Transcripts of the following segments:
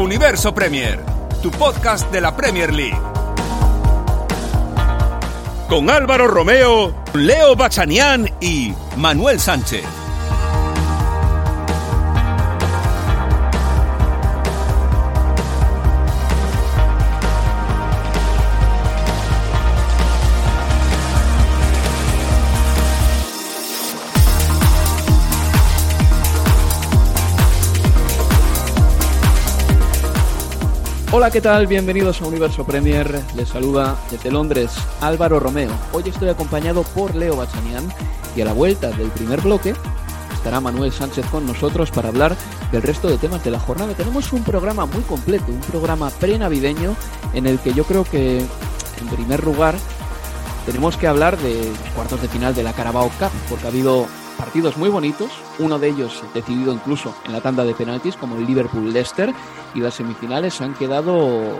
Universo Premier, tu podcast de la Premier League. Con Álvaro Romeo, Leo Bachanián y Manuel Sánchez. Hola, ¿qué tal? Bienvenidos a Universo Premier. Les saluda desde Londres Álvaro Romeo. Hoy estoy acompañado por Leo Bachanian y a la vuelta del primer bloque estará Manuel Sánchez con nosotros para hablar del resto de temas de la jornada. Tenemos un programa muy completo, un programa pre-navideño en el que yo creo que, en primer lugar, tenemos que hablar de cuartos de final de la Carabao Cup, porque ha habido partidos muy bonitos, uno de ellos decidido incluso en la tanda de penaltis, como el Liverpool-Leicester, y las semifinales han quedado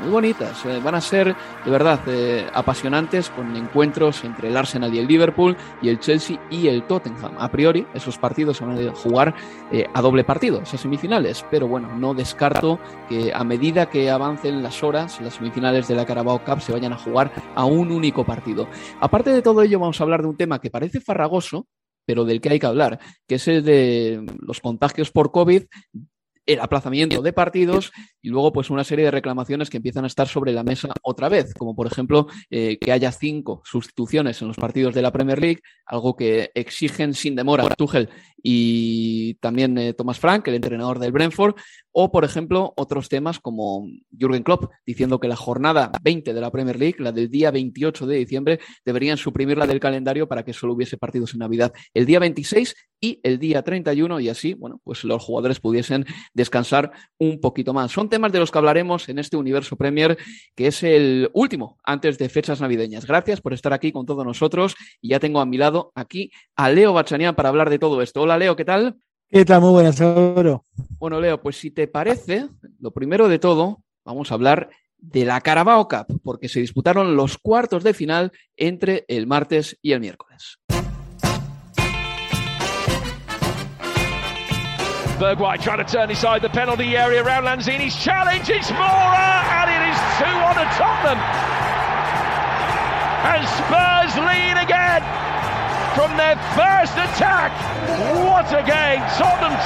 muy bonitas. Eh, van a ser, de verdad, eh, apasionantes con encuentros entre el Arsenal y el Liverpool, y el Chelsea y el Tottenham. A priori, esos partidos van a jugar eh, a doble partido, esas semifinales, pero bueno, no descarto que a medida que avancen las horas, las semifinales de la Carabao Cup se vayan a jugar a un único partido. Aparte de todo ello, vamos a hablar de un tema que parece farragoso, pero del que hay que hablar, que es el de los contagios por COVID el aplazamiento de partidos y luego pues una serie de reclamaciones que empiezan a estar sobre la mesa otra vez, como por ejemplo eh, que haya cinco sustituciones en los partidos de la Premier League, algo que exigen sin demora. Tuchel y también eh, Thomas Frank, el entrenador del Brentford, o por ejemplo otros temas como Jürgen Klopp diciendo que la jornada 20 de la Premier League, la del día 28 de diciembre, deberían suprimirla del calendario para que solo hubiese partidos en Navidad el día 26 y el día 31 y así, bueno, pues los jugadores pudiesen descansar un poquito más. Son temas de los que hablaremos en este Universo Premier, que es el último antes de fechas navideñas. Gracias por estar aquí con todos nosotros y ya tengo a mi lado aquí a Leo Bachanian para hablar de todo esto. Hola Leo, ¿qué tal? ¿Qué tal? Muy buenas, seguro. Bueno, Leo, pues si te parece, lo primero de todo, vamos a hablar de la Carabao Cup, porque se disputaron los cuartos de final entre el martes y el miércoles. Bergwijn trying to turn inside the penalty area around Lanzini's challenge. It's Mora, and it is 2 on to Tottenham. And Spurs lead again from their first attack. What a game! Tottenham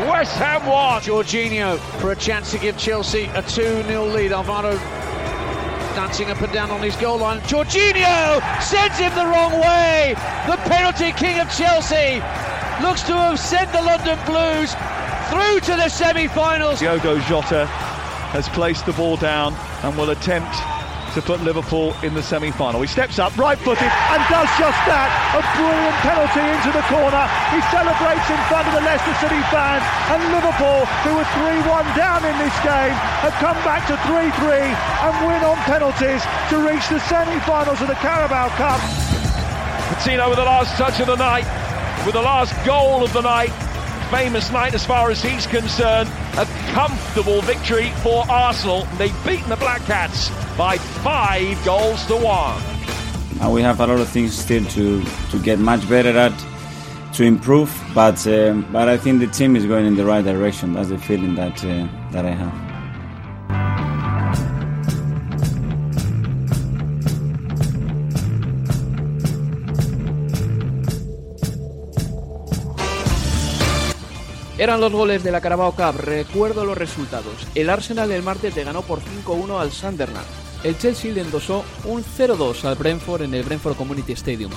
2, West Ham 1. Jorginho for a chance to give Chelsea a 2 0 lead. Alvaro dancing up and down on his goal line. Jorginho sends him the wrong way. The penalty king of Chelsea looks to have sent the London Blues through to the semi-finals. Diogo Jota has placed the ball down and will attempt to put Liverpool in the semi-final. He steps up, right-footed, and does just that. A brilliant penalty into the corner. He celebrates in front of the Leicester City fans, and Liverpool, who were 3-1 down in this game, have come back to 3-3 and win on penalties to reach the semi-finals of the Carabao Cup. Patino with the last touch of the night, with the last goal of the night. Famous night as far as he's concerned. A comfortable victory for Arsenal. They've beaten the Black Cats by five goals to one. Uh, we have a lot of things still to, to get much better at, to improve, but um, but I think the team is going in the right direction. That's the feeling that uh, that I have. Eran los goles de la Carabao Cup. Recuerdo los resultados. El Arsenal el martes le ganó por 5-1 al Sunderland. El Chelsea le endosó un 0-2 al Brentford en el Brentford Community Stadium.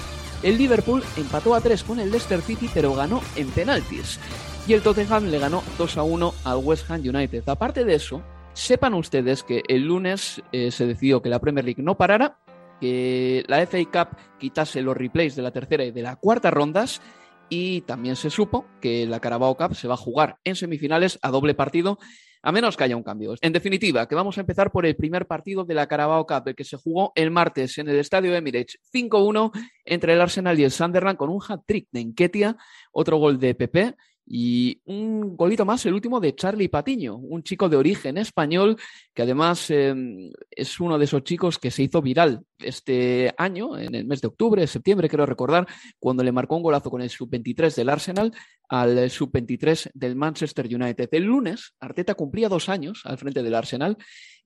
El Liverpool empató a 3 con el Leicester City, pero ganó en penaltis. Y el Tottenham le ganó 2-1 al West Ham United. Aparte de eso, sepan ustedes que el lunes eh, se decidió que la Premier League no parara, que la FA Cup quitase los replays de la tercera y de la cuarta rondas y también se supo que la Carabao Cup se va a jugar en semifinales a doble partido, a menos que haya un cambio. En definitiva, que vamos a empezar por el primer partido de la Carabao Cup, el que se jugó el martes en el estadio Emirates 5-1 entre el Arsenal y el Sunderland con un hat-trick de Enquetia, otro gol de Pepe y un golito más, el último de Charlie Patiño, un chico de origen español que además em, es uno de esos chicos que se hizo viral este año, en el mes de octubre, septiembre, quiero recordar, cuando le marcó un golazo con el sub-23 del Arsenal al sub-23 del Manchester United. El lunes, Arteta cumplía dos años al frente del Arsenal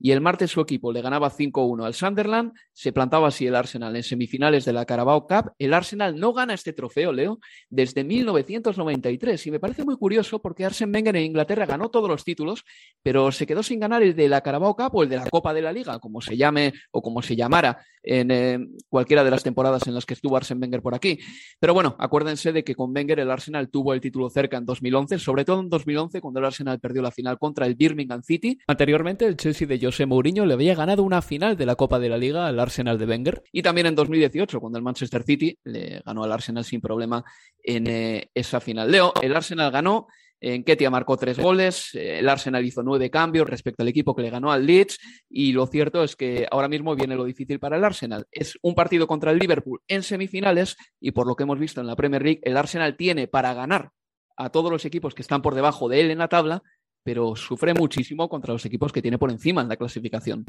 y el martes su equipo le ganaba 5-1 al Sunderland, se plantaba así el Arsenal en semifinales de la Carabao Cup. El Arsenal no gana este trofeo, Leo, desde 1993 y me parece muy curioso porque Arsene Wenger en Inglaterra ganó todos los títulos, pero se quedó sin ganar el de la Carabao Cup o el de la Copa de la Liga, como se llame o como se llamara en eh, cualquiera de las temporadas en las que estuvo Arsene Wenger por aquí. Pero bueno, acuérdense de que con Wenger el Arsenal tuvo el título cerca en 2011, sobre todo en 2011 cuando el Arsenal perdió la final contra el Birmingham City. Anteriormente el Chelsea de José Mourinho le había ganado una final de la Copa de la Liga al Arsenal de Wenger y también en 2018 cuando el Manchester City le ganó al Arsenal sin problema en eh, esa final. Leo, el Arsenal ganó en Ketia marcó tres goles, eh, el Arsenal hizo nueve cambios respecto al equipo que le ganó al Leeds y lo cierto es que ahora mismo viene lo difícil para el Arsenal. Es un partido contra el Liverpool en semifinales y por lo que hemos visto en la Premier League, el Arsenal tiene para ganar a todos los equipos que están por debajo de él en la tabla, pero sufre muchísimo contra los equipos que tiene por encima en la clasificación.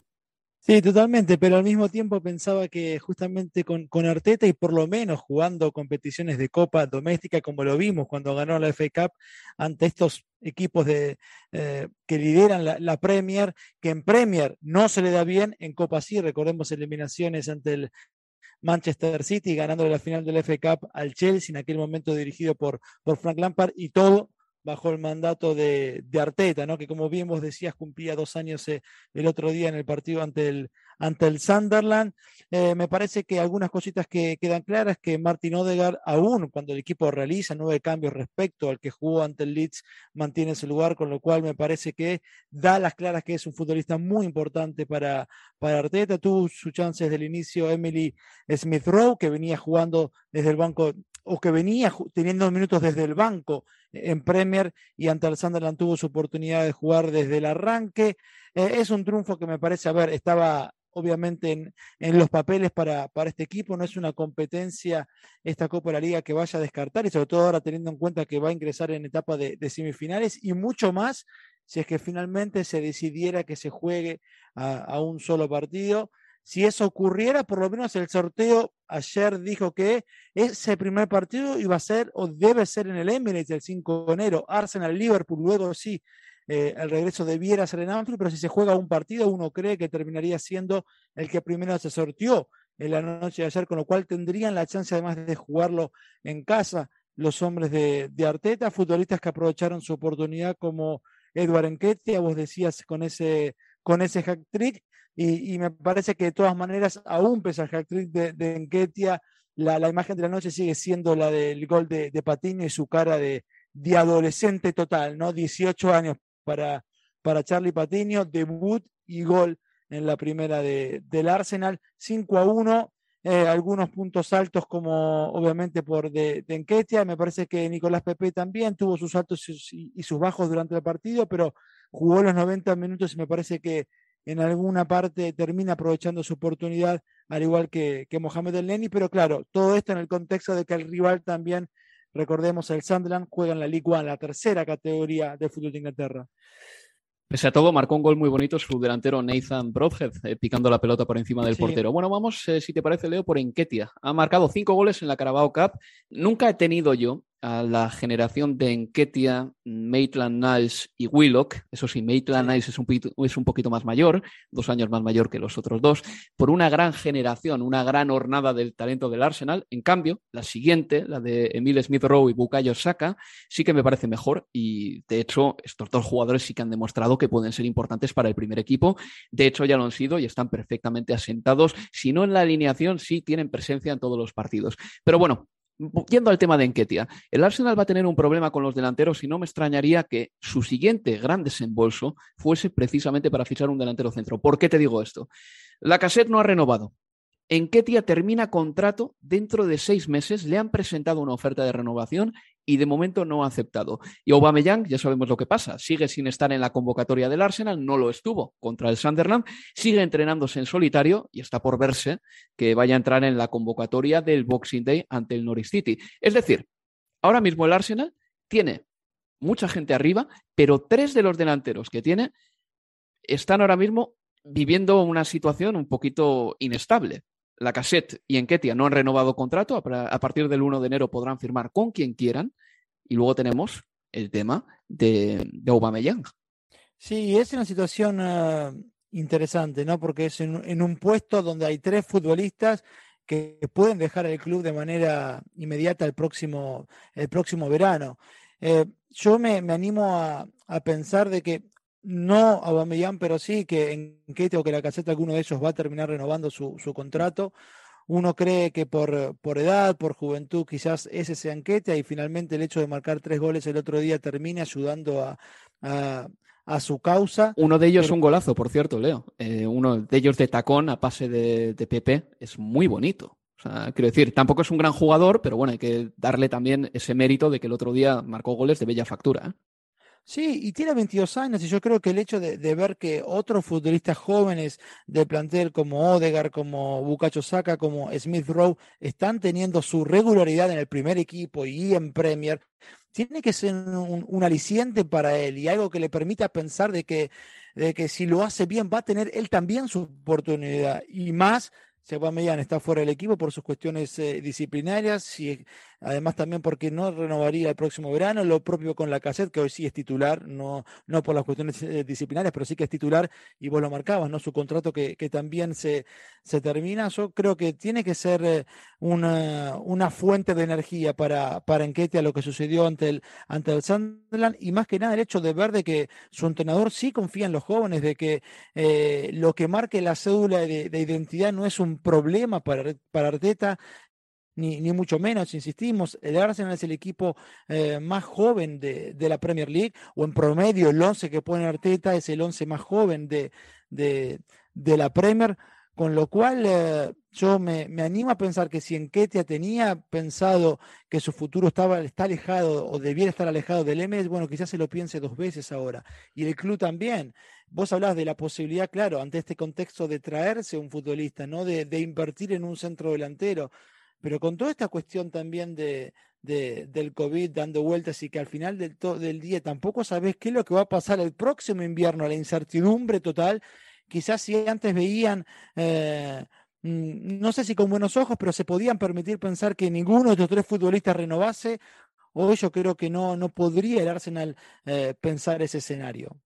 Sí, totalmente, pero al mismo tiempo pensaba que justamente con, con, Arteta y por lo menos jugando competiciones de Copa doméstica, como lo vimos cuando ganó la FA Cup ante estos equipos de, eh, que lideran la, Premier, que en Premier no se le da bien, en Copa sí, recordemos eliminaciones ante el Manchester City, ganándole la final del FA Cup al Chelsea, en aquel momento dirigido por, por Frank Lampard, y todo bajo el mandato de, de, Arteta, ¿no? que como bien vos decías, cumplía dos años eh, el otro día en el partido ante el, ante el Sunderland. Eh, me parece que algunas cositas que quedan claras, que Martin Odegaard, aún cuando el equipo realiza nueve cambios respecto al que jugó ante el Leeds, mantiene su lugar, con lo cual me parece que da las claras que es un futbolista muy importante para, para Arteta. Tuvo sus chances del inicio Emily Smith Rowe, que venía jugando desde el banco o que venía teniendo minutos desde el banco en Premier y ante el Sunderland tuvo su oportunidad de jugar desde el arranque. Eh, es un triunfo que me parece, a ver, estaba obviamente en, en los papeles para, para, este equipo, no es una competencia esta Copa de la Liga que vaya a descartar y sobre todo ahora teniendo en cuenta que va a ingresar en etapa de, semifinales y mucho más si es que finalmente se decidiera que se juegue a un solo partido si eso ocurriera, por lo menos el sorteo ayer dijo que ese primer partido iba a ser o debe ser en el Emirates el 5 de enero. Arsenal, Liverpool, luego sí, eh, el regreso debiera ser en Anfield, pero si se juega un partido, uno cree que terminaría siendo el que primero se sorteó en la noche de ayer, con lo cual tendrían la chance además de jugarlo en casa los hombres de, de Arteta, futbolistas que aprovecharon su oportunidad como Edward Enquetia, vos decías con ese, con ese hack trick, y, me parece que de todas maneras, aún pese al hack trick de, de Enquetia, la, imagen de la noche sigue siendo la del gol de, de Patiño y su cara de, de, adolescente total, ¿no? 18 años para, para Charlie Patiño, debut y gol en la primera de, del Arsenal, 5 a 1. Eh, algunos puntos altos como obviamente por de, de Enquetia, me parece que Nicolás Pepe también tuvo sus altos y, y sus bajos durante el partido, pero jugó los 90 minutos y me parece que en alguna parte termina aprovechando su oportunidad, al igual que, que Mohamed El Neni, pero claro, todo esto en el contexto de que el rival también, recordemos, el Sunderland juega en la League One, la tercera categoría de fútbol de Inglaterra. Pese a todo, marcó un gol muy bonito su delantero Nathan Broadhead, eh, picando la pelota por encima del sí. portero. Bueno, vamos, eh, si te parece, Leo, por Enquetia. Ha marcado cinco goles en la Carabao Cup. Nunca he tenido yo a la generación de Enketia, Maitland Niles y Willock. Eso sí, Maitland Niles es un, es un poquito más mayor, dos años más mayor que los otros dos, por una gran generación, una gran hornada del talento del Arsenal. En cambio, la siguiente, la de Emile Smith Rowe y Bukayo Saka, sí que me parece mejor y de hecho estos dos jugadores sí que han demostrado que pueden ser importantes para el primer equipo. De hecho, ya lo han sido y están perfectamente asentados. Si no en la alineación, sí tienen presencia en todos los partidos. Pero bueno, Yendo al tema de Enquetia, el Arsenal va a tener un problema con los delanteros y no me extrañaría que su siguiente gran desembolso fuese precisamente para fichar un delantero centro. ¿Por qué te digo esto? La cassette no ha renovado. Enquetia termina contrato dentro de seis meses, le han presentado una oferta de renovación y de momento no ha aceptado. Y Aubameyang, ya sabemos lo que pasa, sigue sin estar en la convocatoria del Arsenal, no lo estuvo contra el Sunderland, sigue entrenándose en solitario y está por verse que vaya a entrar en la convocatoria del Boxing Day ante el Norwich City. Es decir, ahora mismo el Arsenal tiene mucha gente arriba, pero tres de los delanteros que tiene están ahora mismo viviendo una situación un poquito inestable. La Cassette y Enquetia no han renovado contrato, a partir del 1 de enero podrán firmar con quien quieran. Y luego tenemos el tema de, de Aubameyang. Sí, es una situación ah, interesante, ¿no? Porque es en, un puesto donde hay tres futbolistas que pueden dejar el club de manera inmediata el próximo, el próximo verano. Eh, yo me, animo a, a, pensar de que no a Bamellán, pero sí que en Kete o que la caseta alguno de ellos va a terminar renovando su, contrato. Uno cree que por, por, edad, por juventud, quizás ese sea Enquete y finalmente el hecho de marcar tres goles el otro día termine ayudando a, a, su causa. Uno de ellos es un golazo, por cierto, Leo. Eh, uno de ellos de tacón a pase de, de Pepe es muy bonito. O sea, quiero decir, tampoco es un gran jugador, pero bueno, hay que darle también ese mérito de que el otro día marcó goles de bella factura. ¿eh? Sí, y tiene 22 años y yo creo que el hecho de, ver que otros futbolistas jóvenes del plantel como Odegar, como Bucacho Saka, como Smith Rowe están teniendo su regularidad en el primer equipo y en Premier, tiene que ser un, aliciente para él y algo que le permita pensar de que, de que si lo hace bien va a tener él también su oportunidad. Y más si Aubameyang está fuera del equipo por sus cuestiones eh, disciplinarias y además también porque no renovaría el próximo verano, lo propio con la cassette, que hoy sí es titular, no, no por las cuestiones eh, disciplinarias, pero sí que es titular, y vos lo marcabas, ¿no? Su contrato que, que también se, se termina. Yo creo que tiene que ser eh, una, una fuente de energía para, para a lo que sucedió ante el, ante el Sunderland, y más que nada el hecho de ver de que su entrenador sí confía en los jóvenes, de que eh, lo que marque la cédula de, de identidad no es un problema para, para Arteta, ni, ni, mucho menos, insistimos, el Arsenal es el equipo eh, más joven de, de, la Premier League, o en promedio el 11 que pone Arteta es el 11 más joven de, de, de la Premier, con lo cual eh, yo me, me, animo a pensar que si Enquetia tenía pensado que su futuro estaba, está alejado o debiera estar alejado del MS, bueno, quizás se lo piense dos veces ahora. Y el club también. Vos hablás de la posibilidad, claro, ante este contexto de traerse un futbolista, ¿no? De, de invertir en un centro delantero. Pero con toda esta cuestión también de, del COVID dando vueltas y que al final del, del día tampoco sabes qué es lo que va a pasar el próximo invierno, la incertidumbre total, quizás si antes veían, eh, mm, no sé si con buenos ojos, pero se podían permitir pensar que ninguno de estos tres futbolistas renovase, hoy yo creo que no, no podría el Arsenal eh, pensar ese escenario.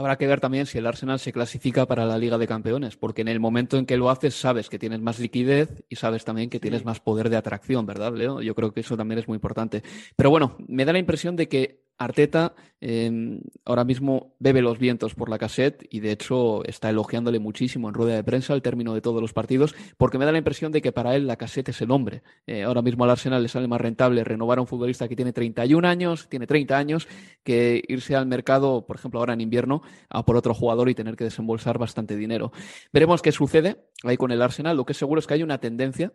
Habrá que ver también si el Arsenal se clasifica para la Liga de Campeones, porque en el momento en que lo haces sabes que tienes más liquidez y sabes también que tienes más poder de atracción, ¿verdad, Leo? Yo creo que eso también es muy importante. Pero bueno, me da la impresión de que Arteta em, ahora mismo bebe los vientos por la cassette y de hecho está elogiándole muchísimo en rueda de prensa al término de todos los partidos porque me da la impresión de que para él la cassette es el hombre. Eh, ahora mismo al Arsenal le sale más rentable renovar a un futbolista que tiene 31 años, tiene 30 años, que irse al mercado, por ejemplo ahora en invierno, a por otro jugador y tener que desembolsar bastante dinero. Veremos qué sucede ahí con el Arsenal. Lo que es seguro es que hay una tendencia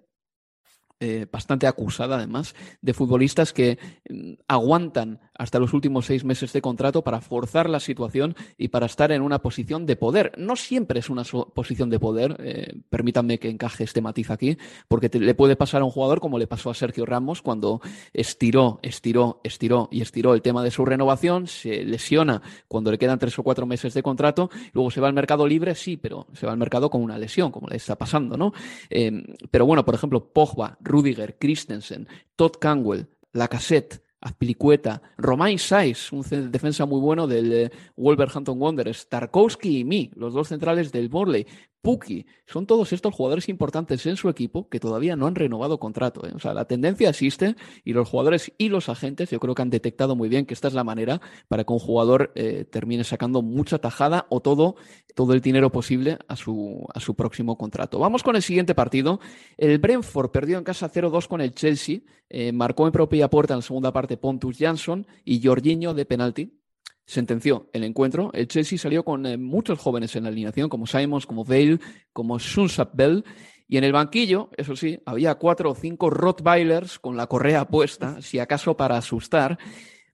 eh, bastante acusada además, de futbolistas que mm, aguantan hasta los últimos seis meses de contrato para forzar la situación y para estar en una posición de poder. No siempre es una posición de poder, eh, permítanme que encaje este matiz aquí, porque le puede pasar a un jugador como le pasó a Sergio Ramos cuando estiró, estiró, estiró y estiró el tema de su renovación, se lesiona cuando le quedan tres o cuatro meses de contrato, luego se va al mercado libre, sí, pero se va al mercado con una lesión, como le está pasando, ¿no? Eh, pero bueno, por ejemplo, Pogba, Rudiger, Christensen, Todd Canwell, Lacassette, Azpilicueta, Romain Saiz, un defensa muy bueno del eh, Wolverhampton Wanderers, Tarkowski y Mi, los dos centrales del Morley, Puki, son todos estos jugadores importantes en su equipo que todavía no han renovado contrato. ¿eh? O sea, la tendencia existe y los jugadores y los agentes yo creo que han detectado muy bien que esta es la manera para que un jugador eh, termine sacando mucha tajada o todo, todo el dinero posible a su, a su próximo contrato. Vamos con el siguiente partido. El Brentford perdió en casa 0-2 con el Chelsea, eh, marcó en propia puerta en la segunda parte Pontus Jansson y Jorginho de penalti sentenció el encuentro. El Chelsea salió con eh, muchos jóvenes en la alineación, como Simons, como Vale, como Sunsap Bell. Y en el banquillo, eso sí, había cuatro o cinco Rottweilers con la correa puesta, si acaso para asustar.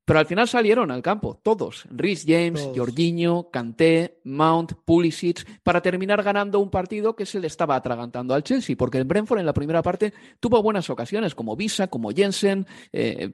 Pero al final salieron al campo, todos. Rhys James, Jorginho, Kanté, Mount, Pulisic, para terminar ganando un partido que se le estaba atragantando al Chelsea, porque el Brentford en la primera parte tuvo buenas ocasiones, como Visa, como Jensen, eh,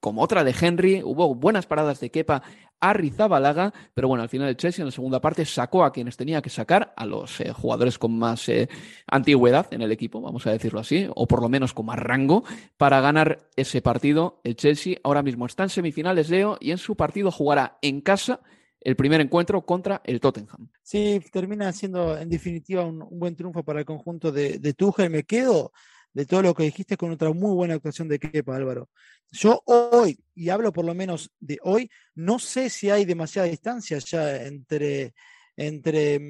como otra de Henry, hubo buenas paradas de Kepa a Rizabalaga, pero bueno, al final el Chelsea en la segunda parte sacó a quienes tenía que sacar, a los eh, jugadores con más eh, antigüedad en el equipo, vamos a decirlo así, o por lo menos con más rango, para ganar ese partido. El Chelsea ahora mismo está en semifinales, Leo, y en su partido jugará en casa el primer encuentro contra el Tottenham. Sí, termina siendo en definitiva un, buen triunfo para el conjunto de, de Tuchel. Me quedo de todo lo que dijiste con otra muy buena actuación de Kepa, Álvaro. Yo hoy, y hablo por lo menos de hoy, no sé si hay demasiada distancia ya entre, entre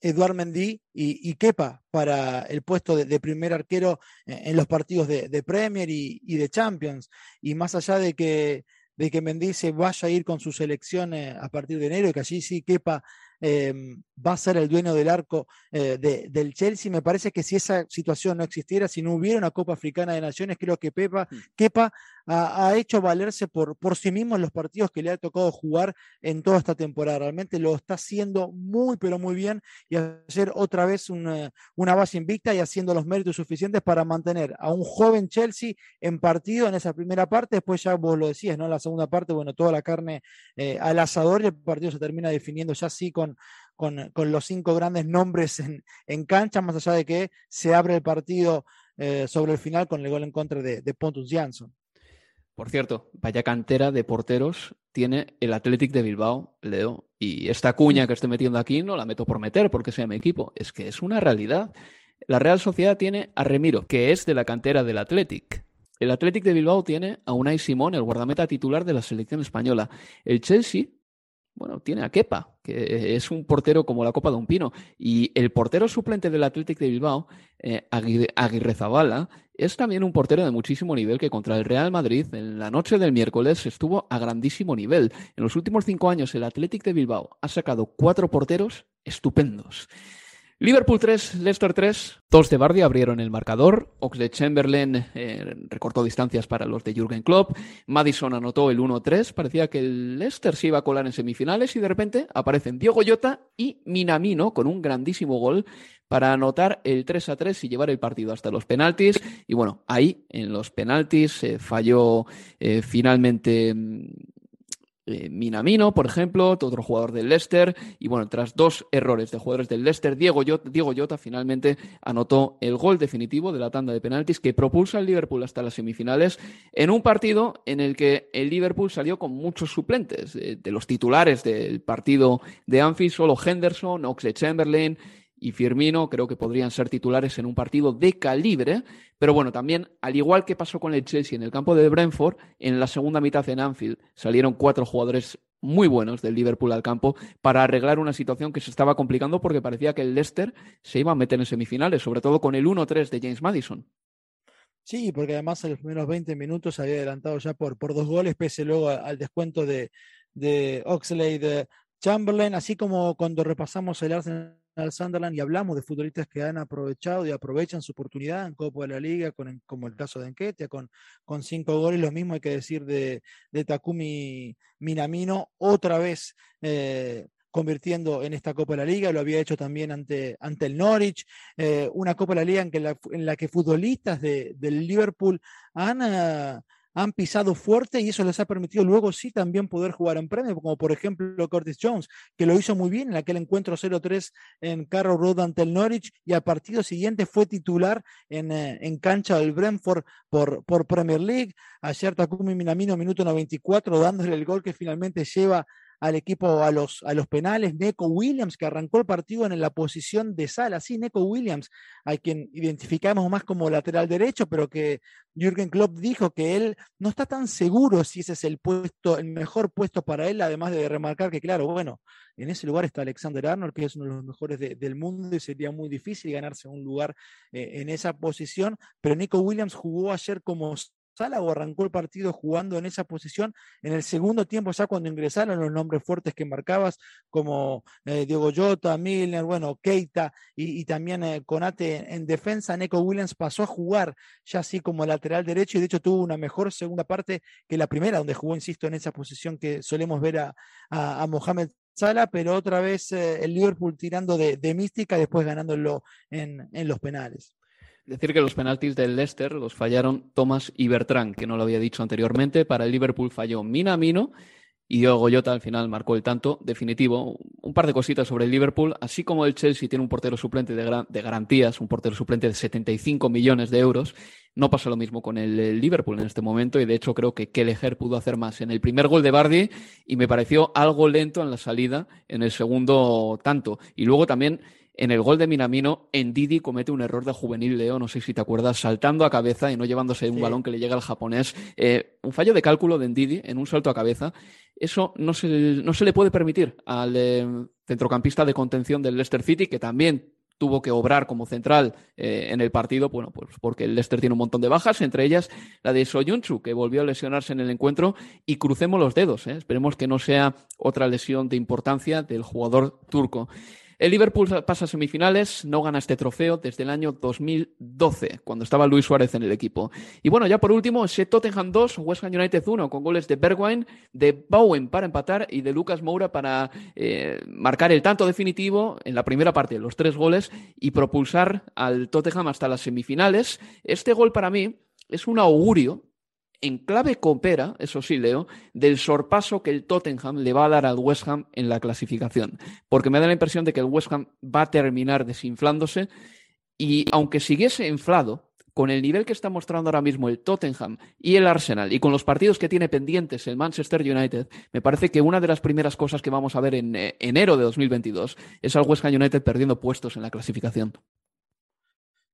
Eduard Mendy y, Kepa para el puesto de, primer arquero en, los partidos de, Premier y, de Champions. Y más allá de que, de que Mendy se vaya a ir con su selección eh, a partir de enero y que allí sí Kepa Em, va a ser el dueño del arco eh, del Chelsea. Me parece que si esa situación no existiera, si no hubiera una Copa Africana de Naciones, creo que Pepa, mm. Kepa ha, hecho valerse por, por sí mismo en los partidos que le ha tocado jugar en toda esta temporada. Realmente lo está haciendo muy, pero muy bien y hacer otra vez una, una base invicta y haciendo los méritos suficientes para mantener a un joven Chelsea en partido en esa primera parte. Después ya vos lo decías, ¿no? En la segunda parte, bueno, toda la carne eh, al asador y el partido se termina definiendo ya así con con, los cinco grandes nombres en, cancha, más allá de que se abre el partido eh, sobre el final con el gol en contra de, Pontus Jansson. Por cierto, vaya cantera de porteros tiene el Athletic de Bilbao, Leo. Y esta cuña que estoy metiendo aquí no la meto por meter porque sea mi equipo. Es que es una realidad. La Real Sociedad tiene a Remiro, que es de la cantera del Athletic. El Athletic de Bilbao tiene a Unai Simón, el guardameta titular de la selección española. El Chelsea bueno, tiene a Kepa, que es un portero como la copa de un pino. Y el portero suplente del Athletic de Bilbao, eh, Aguirre Zabala, es también un portero de muchísimo nivel que contra el Real Madrid en la noche del miércoles estuvo a grandísimo nivel. En los últimos cinco años el Athletic de Bilbao ha sacado cuatro porteros estupendos. Liverpool 3, Leicester 3. Dos de Bardi abrieron el marcador. Oxley Chamberlain eh, recortó distancias para los de Jürgen Klopp. Madison anotó el 1-3. Parecía que el Leicester se iba a colar en semifinales y de repente aparecen Diego Jota y Minamino con un grandísimo gol para anotar el 3 3 y llevar el partido hasta los penaltis. Y bueno, ahí en los penaltis falló eh, finalmente mm, eh, Minamino, por ejemplo, otro jugador del Leicester. Y bueno, tras dos errores de jugadores del Leicester, Diego Jota, finalmente anotó el gol definitivo de la tanda de penaltis que propulsa al Liverpool hasta las semifinales en un partido en el que el Liverpool salió con muchos suplentes. De, de los titulares del partido de Anfield, solo Henderson, Oxley Chamberlain, y Firmino creo que podrían ser titulares en un partido de calibre, pero bueno, también, al igual que pasó con el Chelsea en el campo de Brentford, en la segunda mitad en Anfield salieron cuatro jugadores muy buenos del Liverpool al campo para arreglar una situación que se estaba complicando porque parecía que el Leicester se iba a meter en semifinales, sobre todo con el 1-3 de James Madison. Sí, porque además en los primeros 20 minutos había adelantado ya por, por dos goles, pese luego al descuento de, de Oxley de Chamberlain, así como cuando repasamos el Arsenal al Sunderland y hablamos de futbolistas que han aprovechado y aprovechan su oportunidad en Copa de la Liga, con, como el caso de Enquetia, con, con cinco goles. Lo mismo hay que decir de, de Takumi Minamino, otra vez eh, convirtiendo en esta Copa de la Liga, lo había hecho también ante, ante el Norwich, eh, una Copa de la Liga en, que la, en la que futbolistas de, del Liverpool han, eh, han pisado fuerte y eso les ha permitido luego sí también poder jugar en premio, como por ejemplo Curtis Jones, que lo hizo muy bien en aquel encuentro 0-3 en Carroll Road ante el Norwich y al partido siguiente fue titular en, eh, en cancha del Brentford por, por Premier League. Ayer Takumi Minamino, minuto 94, dándole el gol que finalmente lleva al equipo a los, a los penales. Neko Williams, que arrancó el partido en la posición de sala. Sí, Neko Williams, a quien identificamos más como lateral derecho, pero que Jürgen Klopp dijo que él no está tan seguro si ese es el puesto, el mejor puesto para él, además de remarcar que, claro, bueno, en ese lugar está Alexander Arnold, que es uno de los mejores del mundo y sería muy difícil ganarse un lugar eh, en esa posición, pero Nico Williams jugó ayer como o arrancó el partido jugando en esa posición. En el segundo tiempo, ya cuando ingresaron los nombres fuertes que marcabas, como eh, Diego Jota, Milner, bueno, Keita y, también eh, Conate en defensa, Neko Williams pasó a jugar ya así como lateral derecho y de hecho tuvo una mejor segunda parte que la primera, donde jugó, insisto, en esa posición que solemos ver a, a, Mohamed Sala, pero otra vez eh, el Liverpool tirando de, mística, después ganándolo en, en los penales. Decir que los penaltis del Leicester los fallaron Thomas y Bertrand, que no lo había dicho anteriormente. Para el Liverpool falló Minamino y Diogo Goyota al final marcó el tanto definitivo. Un par de cositas sobre el Liverpool, así como el Chelsea tiene un portero suplente de, garantías, un portero suplente de 75 millones de euros. No pasa lo mismo con el, Liverpool en este momento y de hecho creo que Kelleher pudo hacer más en el primer gol de Bardi y me pareció algo lento en la salida en el segundo tanto. Y luego también en el gol de Minamino, Didi comete un error de juvenil, Leo, no sé si te acuerdas, saltando a cabeza y no llevándose un balón que le llega al japonés. Eh, un fallo de cálculo de Ndidi en un salto a cabeza. Eso no se, no se le puede permitir al eh, centrocampista de contención del Leicester City, que también tuvo que obrar como central eh, en el partido, bueno, pues porque el Leicester tiene un montón de bajas, entre ellas la de Soyunchu, que volvió a lesionarse en el encuentro, y crucemos los dedos, esperemos que no sea otra lesión de importancia del jugador turco. El Liverpool pasa a semifinales, no gana este trofeo desde el año 2012, cuando estaba Luis Suárez en el equipo. Y bueno, ya por último, ese Tottenham 2, West Ham United 1, con goles de Bergwijn, de Bowen para empatar y de Lucas Moura para eh, marcar el tanto definitivo en la primera parte, los tres goles, y propulsar al Tottenham hasta las semifinales. Este gol para mí es un augurio en clave coopera, eso sí, Leo, del sorpaso que el Tottenham le va a dar al West Ham en la clasificación. Porque me da la impresión de que el West Ham va a terminar desinflándose y aunque siguiese inflado, con el nivel que está mostrando ahora mismo el Tottenham y el Arsenal y con los partidos que tiene pendientes el Manchester United, me parece que una de las primeras cosas que vamos a ver en eh, enero de 2022 es al West Ham United perdiendo puestos en la clasificación.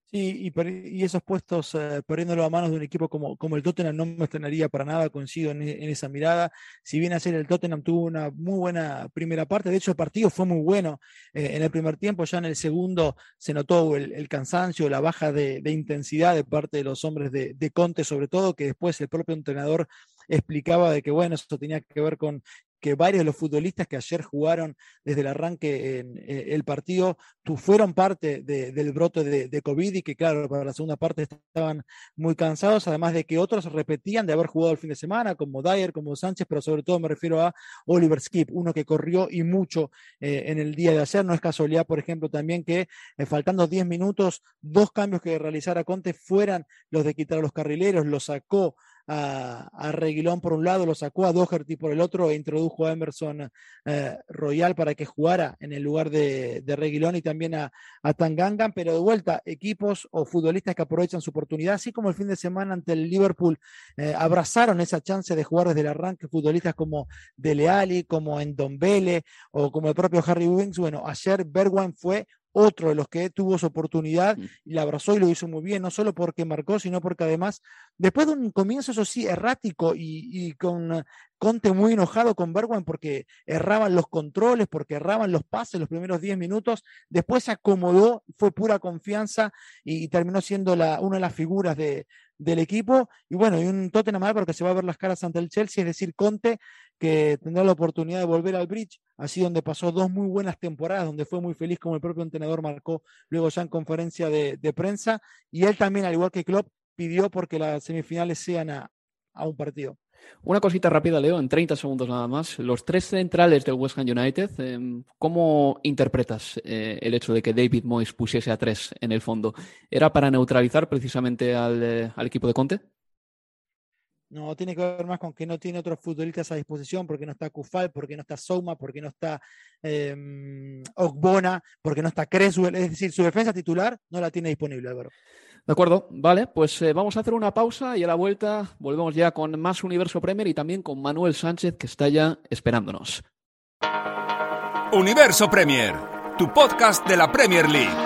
Sí, y, esos puestos eh, perdiéndolo a manos de un equipo como, como el Tottenham no me estrenaría para nada, coincido en, esa mirada. Si bien ayer el Tottenham tuvo una muy buena primera parte, de hecho el partido fue muy bueno eh, en el primer tiempo, ya en el segundo se notó el, cansancio, la baja de, intensidad de parte de los hombres de, de Conte, sobre todo, que después el propio entrenador explicaba de que, bueno, eso tenía que ver con que varios de los futbolistas que ayer jugaron desde el arranque en, eh, el partido fueron parte del brote de, COVID y que claro, para la segunda parte estaban muy cansados, además de que otros repetían de haber jugado el fin de semana, como Dyer, como Sánchez, pero sobre todo me refiero a Oliver Skip, uno que corrió y mucho eh, en el día de ayer. No es casualidad, por ejemplo, también que eh, faltando 10 minutos, dos cambios que realizara Conte fueran los de quitar a los carrileros, lo sacó a, Reguilón por un lado, lo sacó a Doherty por el otro e introdujo a Emerson eh, Royal para que jugara en el lugar de, Reguilón y también a, a, Tangangan, pero de vuelta, equipos o futbolistas que aprovechan su oportunidad, así como el fin de semana ante el Liverpool eh, abrazaron esa chance de jugar desde el arranque, futbolistas como Dele Alli, como Endombele o como el propio Harry Winks, bueno, ayer Bergwijn fue otro de los que tuvo su oportunidad mm. y la abrazó y lo hizo muy bien, no solo porque marcó, sino porque además, después de un comienzo, eso sí, errático y, con Conte muy enojado con Bergwijn porque erraban los controles, porque erraban los pases los primeros 10 minutos, después se acomodó, fue pura confianza y, terminó siendo una de las figuras de, del equipo. Y bueno, y un Tottenham más porque se va a ver las caras ante el Chelsea, es decir, Conte, que tendrá la oportunidad de volver al Bridge, así donde pasó dos muy buenas temporadas, donde fue muy feliz, como el propio entrenador marcó luego ya en conferencia de, prensa. Y él también, al igual que Klopp, pidió porque las semifinales sean a un partido. Una cosita rápida, Leo, en 30 segundos nada más. Los tres centrales del West Ham United, em, ¿cómo interpretas eh, el hecho de que David Moyes pusiese a tres en el fondo? ¿Era para neutralizar precisamente al, eh, equipo de Conte? No, tiene que ver más con que no tiene otros futbolistas a disposición, porque no está Kufal, porque no está Souma, porque no está eh, Ogbona, porque no está Creswell. Es decir, su defensa titular no la tiene disponible, Álvaro. De acuerdo, vale, pues eh, vamos a hacer una pausa y a la vuelta volvemos ya con más Universo Premier y también con Manuel Sánchez que está ya esperándonos. Universo Premier, tu podcast de la Premier League.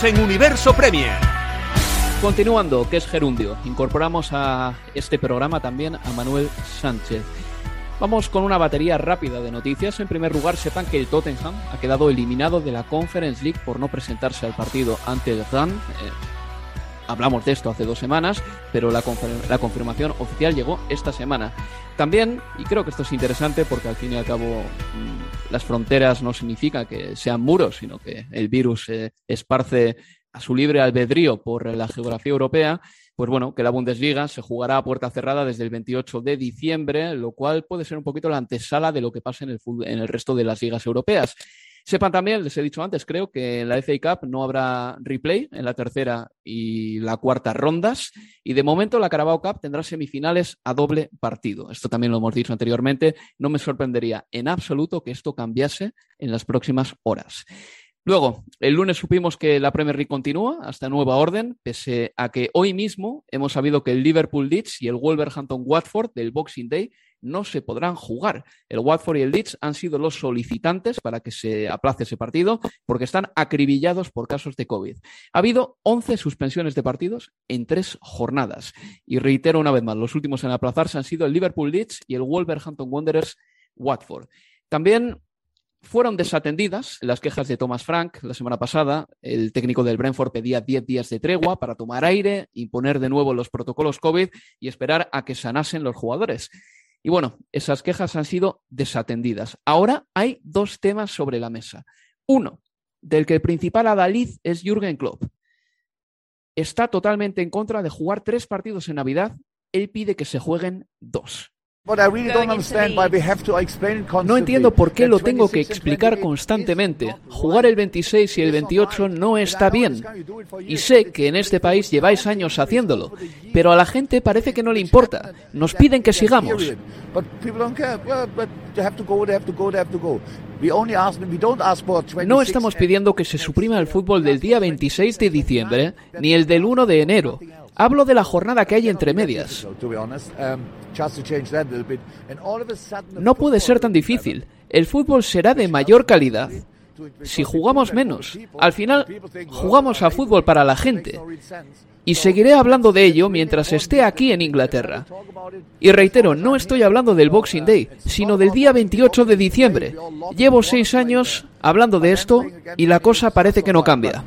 En Universo Premier. Continuando, que es Gerundio, incorporamos a este programa también a Manuel Sánchez. Vamos con una batería rápida de noticias. En primer lugar, sepan que el Tottenham ha quedado eliminado de la Conference League por no presentarse al partido ante el hablamos de esto hace dos semanas, pero la, confirmación oficial llegó esta semana. También, y creo que esto es interesante porque al fin y al cabo mmm, las fronteras no significa que sean muros, sino que el virus se eh, esparce a su libre albedrío por la geografía europea, pues bueno, que la Bundesliga se jugará a puerta cerrada desde el 28 de diciembre, lo cual puede ser un poquito la antesala de lo que pasa en el, en el resto de las ligas europeas. Sepan también, les he dicho antes, creo que en la FA Cup no habrá replay en la tercera y la cuarta rondas. Y de momento la Carabao Cup tendrá semifinales a doble partido. Esto también lo hemos dicho anteriormente. No me sorprendería en absoluto que esto cambiase en las próximas horas. Luego, el lunes supimos que la Premier League continúa hasta nueva orden, pese a que hoy mismo hemos sabido que el Liverpool Leeds y el Wolverhampton Watford del Boxing Day no se podrán jugar. El Watford y el Leeds han sido los solicitantes para que se aplace ese partido porque están acribillados por casos de COVID. Ha habido 11 suspensiones de partidos en tres jornadas. Y reitero una vez más, los últimos en aplazarse han sido el Liverpool Leeds y el Wolverhampton Wanderers Watford. También fueron desatendidas las quejas de Thomas Frank la semana pasada. El técnico del Brentford pedía 10 días de tregua para tomar aire, imponer de nuevo los protocolos COVID y esperar a que sanasen los jugadores. Y bueno, esas quejas han sido desatendidas. Ahora hay dos temas sobre la mesa. Uno, del que el principal adalid es Jürgen Klopp. Está totalmente en contra de jugar tres partidos en Navidad. Él pide que se jueguen dos. No entiendo por qué lo tengo que explicar constantemente. Jugar el 26 y el 28 no está bien. Y sé que en este país lleváis años haciéndolo, pero a la gente parece que no le importa. Nos piden que sigamos. No estamos pidiendo que se suprima el fútbol del día 26 de diciembre ni el del 1 de enero. Hablo de la jornada que hay entre medias. No puede ser tan difícil. El fútbol será de mayor calidad si jugamos menos. Al final, jugamos a fútbol para la gente. Y seguiré hablando de ello mientras esté aquí en Inglaterra. Y reitero, no estoy hablando del Boxing Day, sino del día 28 de diciembre. Llevo seis años hablando de esto y la cosa parece que no cambia.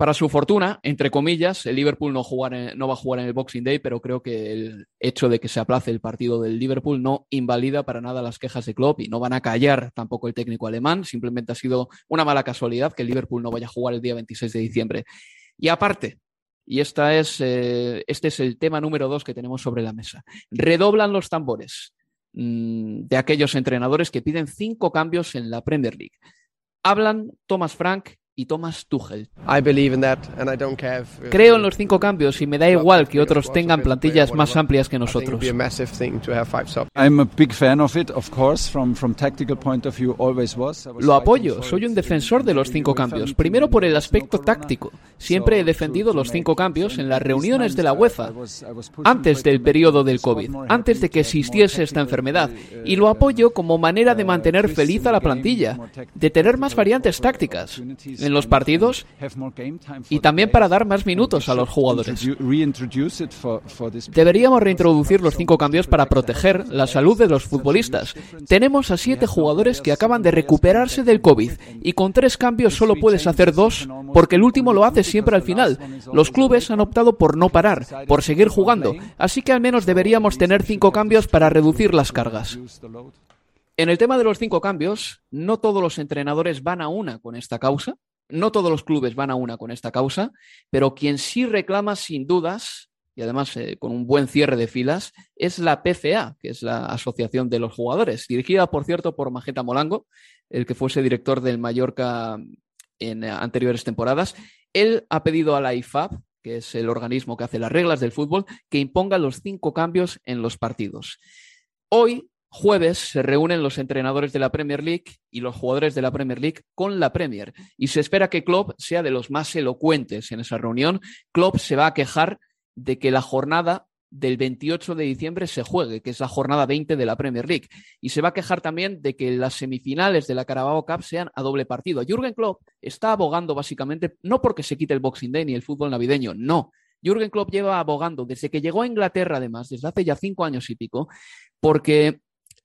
Para su fortuna, entre comillas, el Liverpool no, va a jugar en el Boxing Day, pero creo que el hecho de que se aplace el partido del Liverpool no invalida para nada las quejas de Klopp y no van a callar tampoco el técnico alemán. Simplemente ha sido una mala casualidad que el Liverpool no vaya a jugar el día 26 de diciembre. Y aparte, y esta es, eh, este es el tema número dos que tenemos sobre la mesa, redoblan los tambores mm, de aquellos entrenadores que piden cinco cambios en la Premier League. Hablan Thomas Frank y Thomas Tuchel. Creo en los cinco cambios y me da igual que otros tengan plantillas más amplias que nosotros. Lo apoyo, soy un defensor de los cinco cambios. Primero por el aspecto táctico. Siempre he defendido los cinco cambios en las reuniones de la UEFA, antes del periodo del COVID, antes de que existiese esta enfermedad. Y lo apoyo como manera de mantener feliz a la plantilla, de tener más variantes tácticas en los partidos y también para dar más minutos a los jugadores. Deberíamos reintroducir los cinco cambios para proteger la salud de los futbolistas. Tenemos a siete jugadores que acaban de recuperarse del COVID y con tres cambios solo puedes hacer dos porque el último lo haces siempre al final. Los clubes han optado por no parar, por seguir jugando, así que al menos deberíamos tener cinco cambios para reducir las cargas. En el tema de los cinco cambios, no todos los entrenadores van a una con esta causa. No todos los clubes van a una con esta causa, pero quien sí reclama sin dudas, y además eh, con un buen cierre de filas, es la PCA, que es la Asociación de los Jugadores, dirigida, por cierto, por Majeta Molango, el que fuese director del Mallorca en anteriores temporadas. Él ha pedido a la IFAB, que es el organismo que hace las reglas del fútbol, que imponga los cinco cambios en los partidos. Hoy jueves se reúnen los entrenadores de la Premier League y los jugadores de la Premier League con la Premier y se espera que Klopp sea de los más elocuentes en esa reunión. Klopp se va a quejar de que la jornada del 28 de diciembre se juegue, que es la jornada 20 de la Premier League. Y se va a quejar también de que las semifinales de la Carabao Cup sean a doble partido. Jürgen Klopp está abogando básicamente, no porque se quite el Boxing Day ni el fútbol navideño, no. Jürgen Klopp lleva abogando desde que llegó a Inglaterra, además, desde hace ya cinco años y pico, porque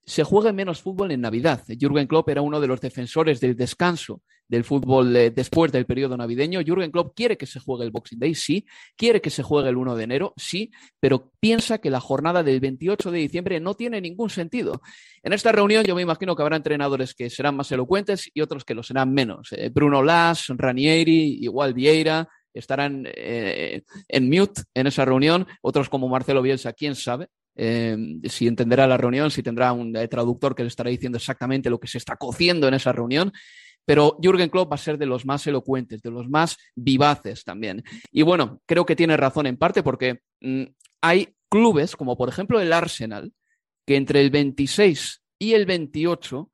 se juegue menos fútbol en Navidad. Jürgen Klopp era uno de los defensores del descanso del fútbol eh, después del periodo navideño. Jürgen Klopp quiere que se juegue el Boxing Day, sí, quiere que se juegue el 1 de enero, sí, pero piensa que la jornada del 28 de diciembre no tiene ningún sentido. En esta reunión yo me imagino que habrá entrenadores que serán más elocuentes y otros que lo serán menos. Eh, Bruno Las, Ranieri, igual Vieira, estarán eh, en mute en esa reunión, otros como Marcelo Bielsa, quién sabe, Em, si entenderá la reunión, si tendrá un eh, traductor que le estará diciendo exactamente lo que se está cociendo en esa reunión. Pero Jürgen Klopp va a ser de los más elocuentes, de los más vivaces también. Y bueno, creo que tiene razón en parte porque mm, hay clubes, como por ejemplo el Arsenal, que entre el 26 y el 28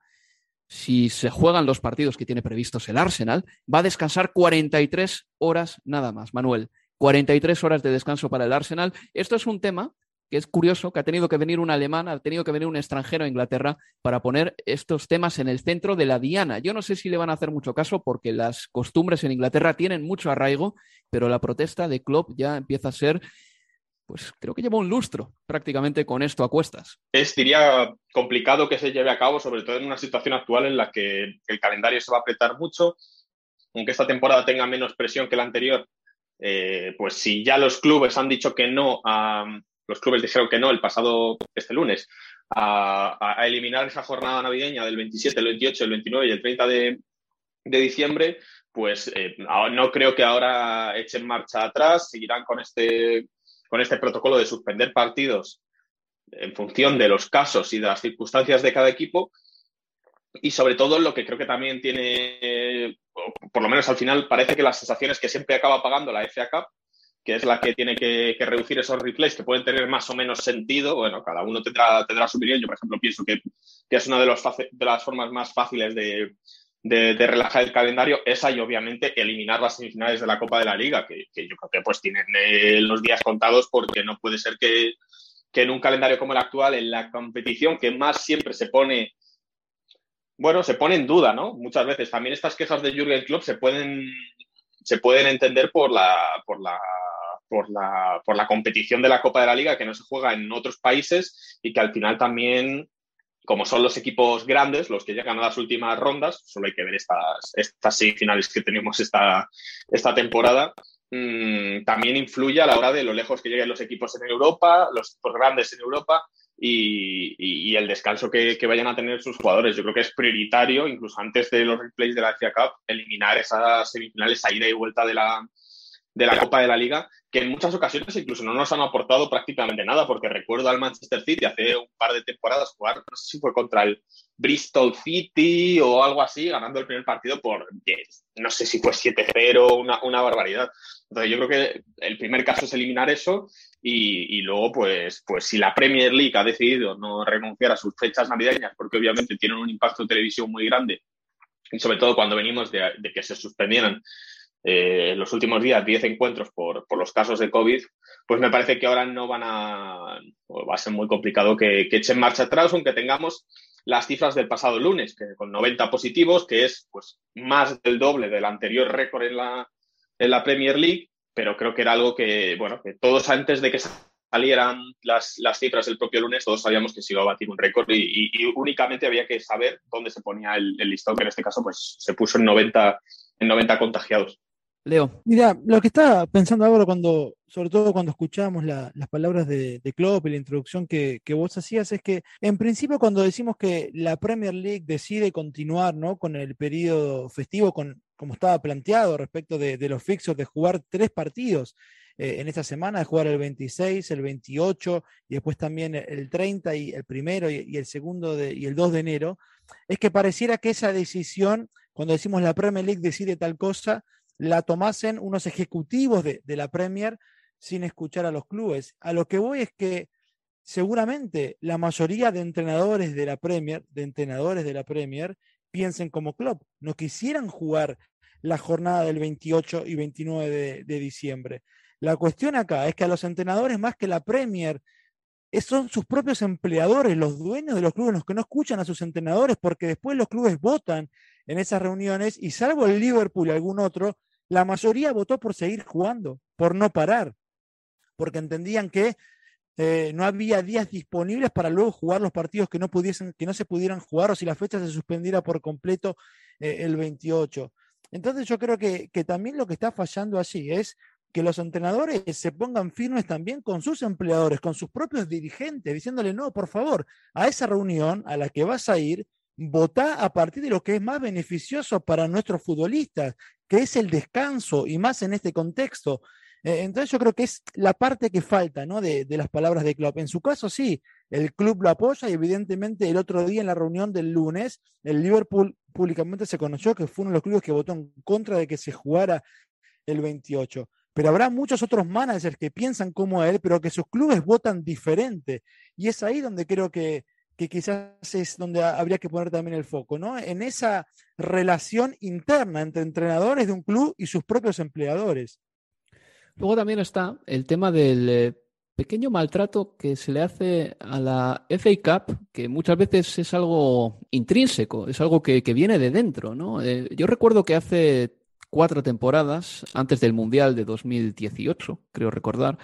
si se juegan los partidos que tiene previstos el Arsenal, va a descansar 43 horas nada más, Manuel. 43 horas de descanso para el Arsenal. Esto es un tema que es curioso que ha tenido que venir un alemán, ha tenido que venir un extranjero a Inglaterra para poner estos temas en el centro de la diana. Yo no sé si le van a hacer mucho caso porque las costumbres en Inglaterra tienen mucho arraigo, pero la protesta de Klopp ya empieza a ser, pues creo que lleva un lustro prácticamente con esto a cuestas. Es, diría, complicado que se lleve a cabo, sobre todo en una situación actual en la que el calendario se va a apretar mucho, aunque esta temporada tenga menos presión que la anterior. Eh, pues si ya los clubes han dicho que no a, los clubes dijeron que no el pasado, este lunes, a, eliminar esa jornada navideña del 27, el 28, el 29 y el 30 de, diciembre, pues eh, no creo que ahora echen marcha atrás, seguirán con este, con este protocolo de suspender partidos en función de los casos y de las circunstancias de cada equipo. Y sobre todo lo que creo que también tiene, por lo menos al final, parece que las sensaciones que siempre acaba pagando la FA Cup que es la que tiene que, reducir esos replays que pueden tener más o menos sentido. Bueno, cada uno tendrá, tendrá su opinión. Yo, por ejemplo, pienso que, es una de, los de las formas más fáciles de, relajar el calendario, esa y obviamente eliminar las semifinales de la Copa de la Liga, que, yo creo que pues tienen eh, los días contados porque no puede ser que, en un calendario como el actual, en la competición que más siempre se pone bueno, se pone en duda, ¿no? Muchas veces. También estas quejas de Jürgen Klopp se pueden, se pueden entender por la, por la por la, por la competición de la Copa de la Liga que no se juega en otros países y que al final también, como son los equipos grandes los que llegan a las últimas rondas, solo hay que ver estas, estas semifinales que tenemos esta, esta temporada, mmm, también influye a la hora de lo lejos que lleguen los equipos en Europa, los equipos grandes en Europa y, y, el descanso que, que, vayan a tener sus jugadores. Yo creo que es prioritario, incluso antes de los replays de la FA Cup, eliminar esas semifinales, esa ida y vuelta de la, de la Copa de la Liga, que en muchas ocasiones incluso no nos han aportado prácticamente nada, porque recuerdo al Manchester City hace un par de temporadas jugar, no sé si fue contra el Bristol City o algo así, ganando el primer partido por, no sé si fue 7-0, una, una, barbaridad. Entonces yo creo que el primer caso es eliminar eso y, y, luego, pues, pues si la Premier League ha decidido no renunciar a sus fechas navideñas, porque obviamente tienen un impacto de televisión muy grande, y sobre todo cuando venimos de, de que se suspendieran eh, en los últimos días 10 encuentros por, por, los casos de COVID, pues me parece que ahora no van a, va a ser muy complicado que, que echen marcha atrás, aunque tengamos las cifras del pasado lunes, que con 90 positivos, que es pues más del doble del anterior récord en la, en la Premier League, pero creo que era algo que, bueno, que todos antes de que salieran las, las cifras el propio lunes, todos sabíamos que se iba a batir un récord y, y, y únicamente había que saber dónde se ponía el, el, listón, que en este caso pues se puso en 90, en 90 contagiados. Leo. Mira, lo que estaba pensando ahora cuando, sobre todo cuando escuchábamos la, las palabras de, de, Klopp y la introducción que, vos hacías, es que en principio cuando decimos que la Premier League decide continuar ¿no? con el periodo festivo, con, como estaba planteado respecto de, los fixos, de jugar tres partidos eh, en esta semana, de jugar el 26, el 28 y después también el 30 y el primero y, y el segundo de, y el 2 de enero, es que pareciera que esa decisión, cuando decimos la Premier League decide tal cosa, la tomasen unos ejecutivos de, de, la Premier sin escuchar a los clubes. A lo que voy es que seguramente la mayoría de entrenadores de la Premier, de entrenadores de la Premier, piensen como Klopp, no quisieran jugar la jornada del 28 y 29 de, de diciembre. La cuestión acá es que a los entrenadores más que la Premier son sus propios empleadores, los dueños de los clubes, los que no escuchan a sus entrenadores, porque después los clubes votan en esas reuniones y salvo el Liverpool y algún otro, la mayoría votó por seguir jugando, por no parar, porque entendían que eh, no había días disponibles para luego jugar los partidos que no, pudiesen, que no se pudieran jugar o si la fecha se suspendiera por completo eh, el 28. Entonces yo creo que, que también lo que está fallando allí es que los entrenadores se pongan firmes también con sus empleadores, con sus propios dirigentes, diciéndole, no, por favor, a esa reunión a la que vas a ir, vota a partir de lo que es más beneficioso para nuestros futbolistas, que es el descanso y más en este contexto. Eh, entonces yo creo que es la parte que falta ¿no? de, de, las palabras de Klopp. En su caso sí, el club lo apoya y evidentemente el otro día en la reunión del lunes, el Liverpool públicamente se conoció que fue uno de los clubes que votó en contra de que se jugara el 28. Pero habrá muchos otros managers que piensan como él, pero que sus clubes votan diferente. Y es ahí donde creo que, que quizás es donde habría que poner también el foco, ¿no? En esa relación interna entre entrenadores de un club y sus propios empleadores. Luego también está el tema del eh, pequeño maltrato que se le hace a la FA Cup, que muchas veces es algo intrínseco, es algo que, que viene de dentro, ¿no? Eh, yo recuerdo que hace cuatro temporadas, antes del Mundial de 2018, creo recordar,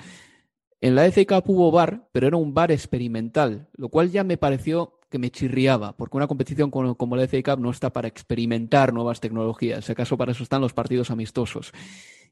en la FA Cup hubo bar, pero era un bar experimental, lo cual ya me pareció que me chirriaba, porque una competición como, la FA Cup no está para experimentar nuevas tecnologías, si acaso para eso están los partidos amistosos.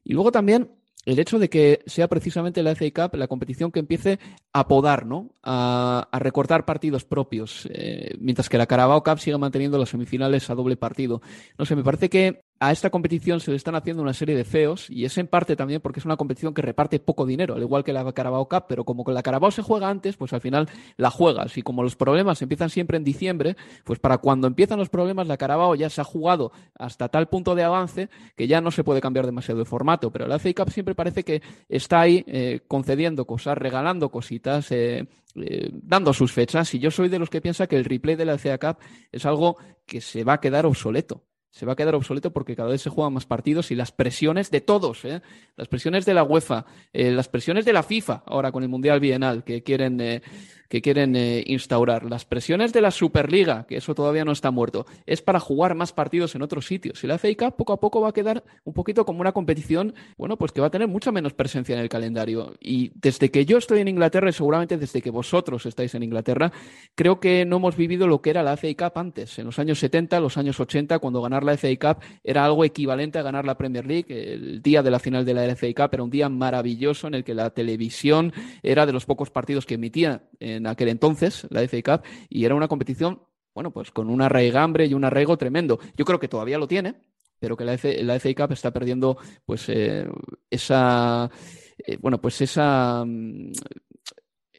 Y luego también el hecho de que sea precisamente la FA Cup la competición que empiece a podar, ¿no? A, a recortar partidos propios, eh, mientras que la Carabao Cup siga manteniendo las semifinales a doble partido. No sé, me parece que a esta competición se le están haciendo una serie de feos y es en parte también porque es una competición que reparte poco dinero, al igual que la Carabao Cup, pero como con la Carabao se juega antes, pues al final la juegas y como los problemas empiezan siempre en diciembre, pues para cuando empiezan los problemas la Carabao ya se ha jugado hasta tal punto de avance que ya no se puede cambiar demasiado de formato, pero la FA Cup siempre parece que está ahí eh, concediendo cosas, regalando cositas, eh, eh, dando sus fechas y yo soy de los que piensa que el replay de la FA Cup es algo que se va a quedar obsoleto se va a quedar obsoleto porque cada vez se juegan más partidos y las presiones de todos, ¿eh? las presiones de la UEFA, eh, las presiones de la FIFA, ahora con el Mundial Bienal, que quieren, eh, que quieren eh, instaurar. Las presiones de la Superliga, que eso todavía no está muerto, es para jugar más partidos en otros sitios. Y la FA Cup poco a poco va a quedar un poquito como una competición, bueno, pues que va a tener mucha menos presencia en el calendario. Y desde que yo estoy en Inglaterra y seguramente desde que vosotros estáis en Inglaterra, creo que no hemos vivido lo que era la FA Cup antes, en los años 70, los años 80, cuando ganar la FA Cup era algo equivalente a ganar la Premier League. El día de la final de la FA Cup era un día maravilloso en el que la televisión era de los pocos partidos que emitía en aquel entonces la FA Cup y era una competición, bueno, pues con un arraigambre y un arraigo tremendo. Yo creo que todavía lo tiene, pero que la FA, Cup está perdiendo pues eh, esa eh, bueno pues esa mm,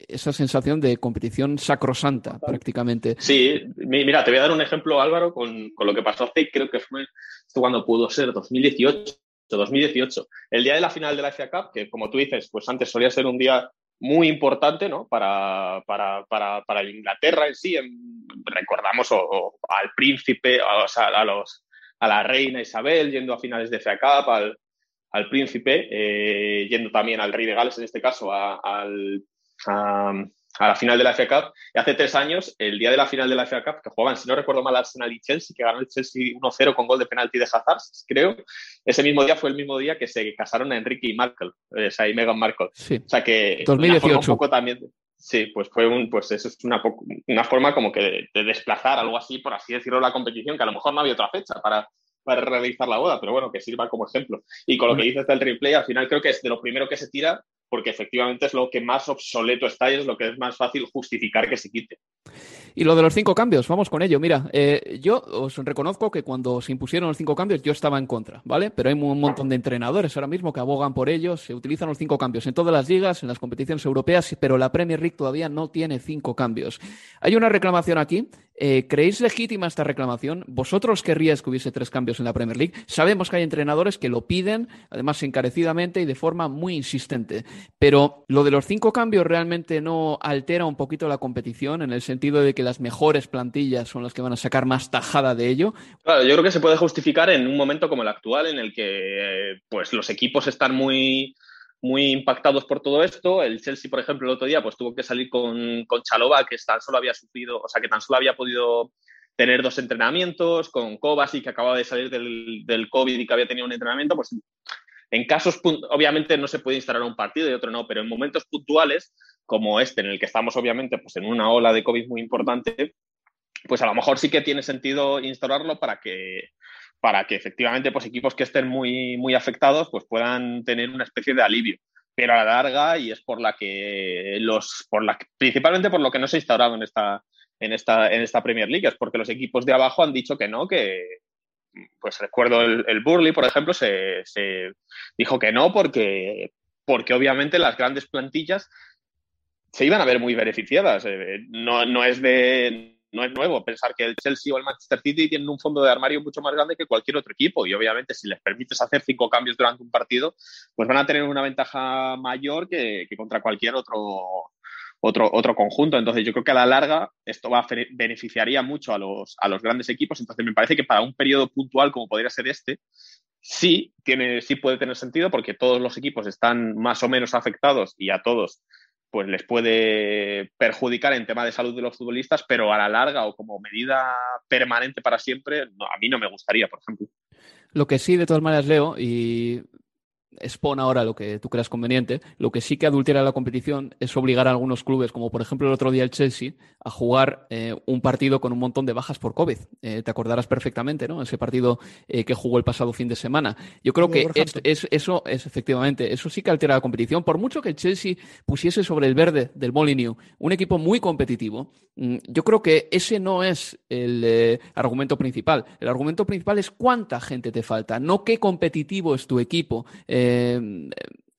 esa sensación de competición sacrosanta prácticamente. Sí, mira, te voy a dar un ejemplo, Álvaro, con, con lo que pasó hace, creo que fue cuando pudo ser 2018. 2018, el día de la final de la FA Cup, que como tú dices, pues antes solía ser un día muy importante ¿no? para, para, para, para Inglaterra en sí. recordamos al príncipe, o a, los, a la reina Isabel yendo a finales de FA Cup, al, al príncipe, eh, yendo también al rey de Gales, en este caso, al, a la final de la FA Cup. Y hace tres años, el día de la final de la FA Cup, que jugaban, si no recuerdo mal, Arsenal y Chelsea, que ganó el Chelsea 1-0 con gol de penalti de Hazard, creo. Ese mismo día fue el mismo día que se casaron a Enrique y Markle, o sea, y Meghan Markle. Sí. O sea que 2018. Un poco también, sí, pues fue un, pues eso es una, una forma como que de, desplazar algo así, por así decirlo, la competición, que a lo mejor no había otra fecha para, para realizar la boda, pero bueno, que sirva como ejemplo. Y con lo que dices del replay, al final creo que es de lo primero que se tira porque efectivamente es lo que más obsoleto está y es lo que es más fácil justificar que se quite. Y lo de los cinco cambios, vamos con ello. Mira, eh, yo os reconozco que cuando se impusieron los cinco cambios yo estaba en contra, ¿vale? Pero hay un montón de entrenadores ahora mismo que abogan por ellos, se utilizan los cinco cambios en todas las ligas, en las competiciones europeas, pero la Premier League todavía no tiene cinco cambios. Hay una reclamación aquí. Eh, ¿Creéis legítima esta reclamación? ¿Vosotros querríais que hubiese tres cambios en la Premier League? Sabemos que hay entrenadores que lo piden, además encarecidamente y de forma muy insistente. Pero lo de los cinco cambios realmente no altera un poquito la competición en el sentido de que las mejores plantillas son las que van a sacar más tajada de ello. Claro, yo creo que se puede justificar en un momento como el actual en el que pues los equipos están muy muy impactados por todo esto. El Chelsea, por ejemplo, el otro día pues tuvo que salir con, con Chalova, que tan solo había sufrido, o sea, que tan solo había podido tener dos entrenamientos, con Kovacic, que acababa de salir del, del COVID y que había tenido un entrenamiento, pues en casos, obviamente no se puede instalar un partido y otro no, pero en momentos puntuales como este, en el que estamos obviamente pues, en una ola de COVID muy importante, pues a lo mejor sí que tiene sentido instaurarlo para que, para que efectivamente pues, equipos que estén muy, muy afectados pues, puedan tener una especie de alivio. Pero a la larga, y es por la que los, por la, principalmente por lo que no se ha instaurado en esta, en esta, en esta Premier League, es porque los equipos de abajo han dicho que no, que, pues recuerdo el, Burley, por ejemplo, se, dijo que no porque, porque obviamente las grandes plantillas se iban a ver muy beneficiadas. Eh, no, no, es de, no es nuevo pensar que el Chelsea o el Manchester City tienen un fondo de armario mucho más grande que cualquier otro equipo y obviamente si les permites hacer cinco cambios durante un partido, pues van a tener una ventaja mayor que, contra cualquier otro, otro, otro conjunto. Entonces, yo creo que a la larga esto va a beneficiaría mucho a los, a los grandes equipos. Entonces, me parece que para un periodo puntual como podría ser este, sí, tiene, sí puede tener sentido porque todos los equipos están más o menos afectados y a todos pues les puede perjudicar en tema de salud de los futbolistas, pero a la larga o como medida permanente para siempre, a mí no me gustaría, por ejemplo. Lo que sí, de todas maneras, Leo, y expone ahora lo que tú creas conveniente. Lo que sí que adultera la competición es obligar a algunos clubes, como por ejemplo el otro día el Chelsea, a jugar eh, un partido con un montón de bajas por COVID. Eh, te acordarás perfectamente, ¿no? Ese partido eh, que jugó el pasado fin de semana. Yo creo que es, eso es efectivamente, eso sí que altera la competición. Por mucho que el Chelsea pusiese sobre el verde del Molineux un equipo muy competitivo, mm, yo creo que ese no es el argumento principal. El argumento principal es cuánta gente te falta, no qué competitivo es tu equipo. Eh,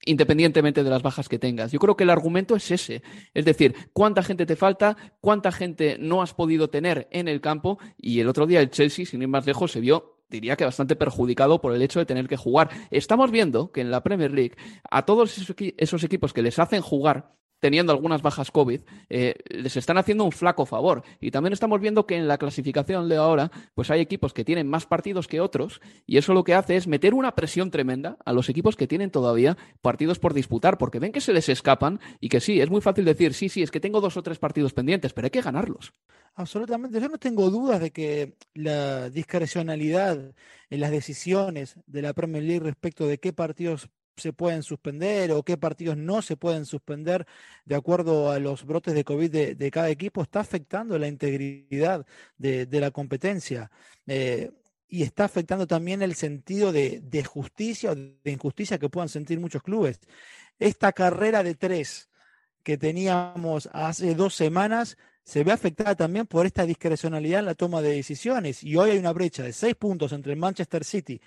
independientemente de las bajas que tengas. Yo creo que el argumento es ese. Es decir, cuánta gente te falta, cuánta gente no has podido tener en el campo. Y el otro día el Chelsea, sin ir más lejos, se vio diría que bastante perjudicado por el hecho de tener que jugar. Estamos viendo que en la Premier League a todos esos, equipos que les hacen jugar teniendo algunas bajas COVID, eh, les están haciendo un flaco favor. Y también estamos viendo que en la clasificación de ahora, pues hay equipos que tienen más partidos que otros, y eso lo que hace es meter una presión tremenda a los equipos que tienen todavía partidos por disputar, porque ven que se les escapan y que sí, es muy fácil decir, sí, sí, es que tengo dos o tres partidos pendientes, pero hay que ganarlos. Absolutamente. Yo no tengo dudas de que la discrecionalidad en las decisiones de la Premier League respecto de qué partidos se pueden suspender o qué partidos no se pueden suspender de acuerdo a los brotes de COVID de, cada equipo, está afectando la integridad de, la competencia. Eh, y está afectando también el sentido de, justicia o de injusticia que puedan sentir muchos clubes. Esta carrera de tres que teníamos hace dos semanas se ve afectada también por esta discrecionalidad en la toma de decisiones. Y hoy hay una brecha de seis puntos entre el Manchester City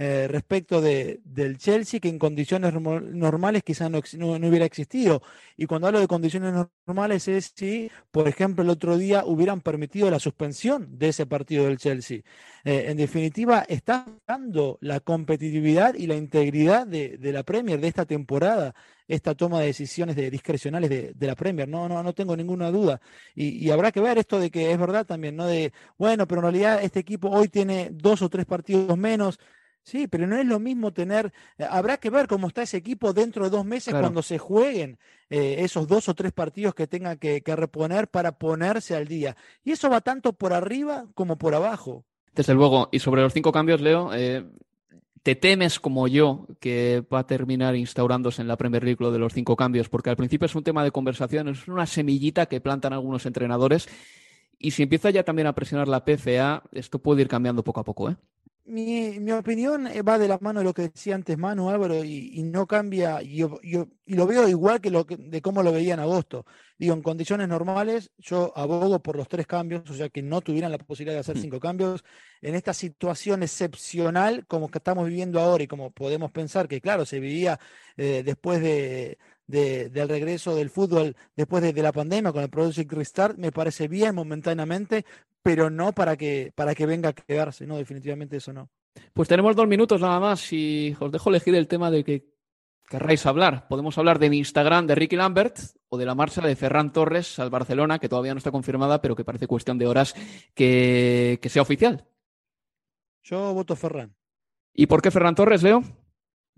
eh, respecto de, del Chelsea que en condiciones normales quizás no, no, hubiera existido. Y cuando hablo de condiciones normales es si, por ejemplo, el otro día hubieran permitido la suspensión de ese partido del Chelsea. Eh, en definitiva, está dando la competitividad y la integridad de, la Premier de esta temporada esta toma de decisiones de, discrecionales de, la Premier, no, no, no tengo ninguna duda. Y, y, habrá que ver esto de que es verdad también, ¿no? De, bueno, pero en realidad este equipo hoy tiene dos o tres partidos menos, Sí, pero no es lo mismo tener, eh, habrá que ver cómo está ese equipo dentro de dos meses cuando se jueguen eh, esos dos o tres partidos que tenga que, reponer para ponerse al día. Y eso va tanto por arriba como por abajo. Desde luego, y sobre los cinco cambios, Leo, eh, ¿te temes como yo que va a terminar instaurándose en la Premier League lo de los cinco cambios? Porque al principio es un tema de conversación, es una semillita que plantan algunos entrenadores. Y si empieza ya también a presionar la PFA, esto puede ir cambiando poco a poco, ¿eh? Mi, mi, opinión eh, va de la mano de lo que decía antes Manu Álvaro y, no cambia, y, yo, y lo veo igual que, lo de cómo lo veía en agosto. Digo, en condiciones normales yo abogo por los tres cambios, o sea que no tuvieran la posibilidad de hacer mm. cinco cambios. En esta situación excepcional como que estamos viviendo ahora y como podemos pensar que, claro, se vivía eh, después de, del regreso del fútbol después de, la pandemia con el Project Restart, me parece bien momentáneamente, pero no para que, para que venga a quedarse, no, definitivamente eso no. Pues tenemos dos minutos nada más y os dejo elegir el tema de que querráis hablar. Podemos hablar del Instagram de Ricky Lambert o de la marcha de Ferran Torres al Barcelona, que todavía no está confirmada, pero que parece cuestión de horas que, que sea oficial. Yo voto Ferran. ¿Y por qué Ferran Torres, Leo?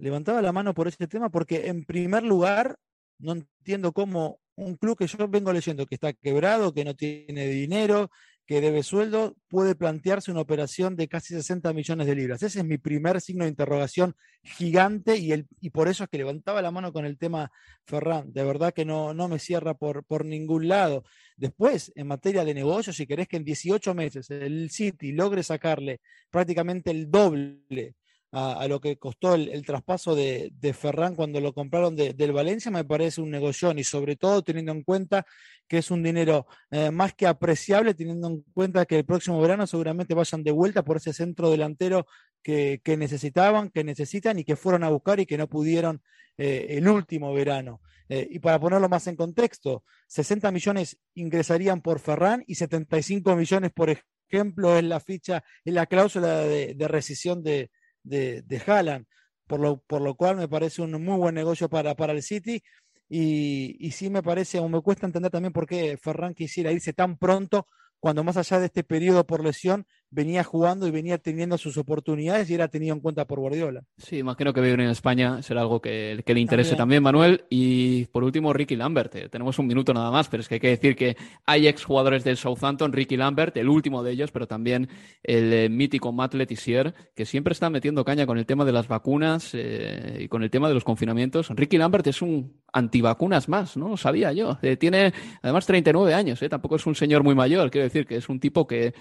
Levantaba la mano por ese tema porque en primer lugar no entiendo cómo un club que yo vengo leyendo que está quebrado, que no tiene dinero, que debe sueldo, puede plantearse una operación de casi 60 millones de libras. Ese es mi primer signo de interrogación gigante y, el, y por eso es que levantaba la mano con el tema Ferran. De verdad que no, no me cierra por, por ningún lado. Después, en materia de negocios, si querés que en 18 meses el City logre sacarle prácticamente el doble a, lo que costó el, traspaso de, Ferran cuando lo compraron del Valencia, me parece un negocio y sobre todo teniendo en cuenta que es un dinero eh, más que apreciable, teniendo en cuenta que el próximo verano seguramente vayan de vuelta por ese centro delantero que, necesitaban, que necesitan y que fueron a buscar y que no pudieron eh, el último verano. Eh, y para ponerlo más en contexto, 60 millones ingresarían por Ferran y 75 millones, por ejemplo, es la ficha, es la cláusula de rescisión de, de, de Haaland, por lo, por lo cual me parece un muy buen negocio para, para el City. Y, y sí me parece, o me cuesta entender también por qué Ferran quisiera irse tan pronto, cuando más allá de este periodo por lesión, venía jugando y venía teniendo sus oportunidades y era tenido en cuenta por Guardiola. Sí, imagino que vivir en España será algo que, le interese también. Manuel. Y por último, Ricky Lambert. Eh, tenemos un minuto nada más, pero es que hay que decir que hay exjugadores del Southampton, Ricky Lambert, el último de ellos, pero también el eh, mítico Matt Letizier, que siempre está metiendo caña con el tema de las vacunas eh, y con el tema de los confinamientos. Ricky Lambert es un antivacunas más, ¿no? Lo sabía yo. tiene además 39 años, tampoco es un señor muy mayor, quiero decir que es un tipo que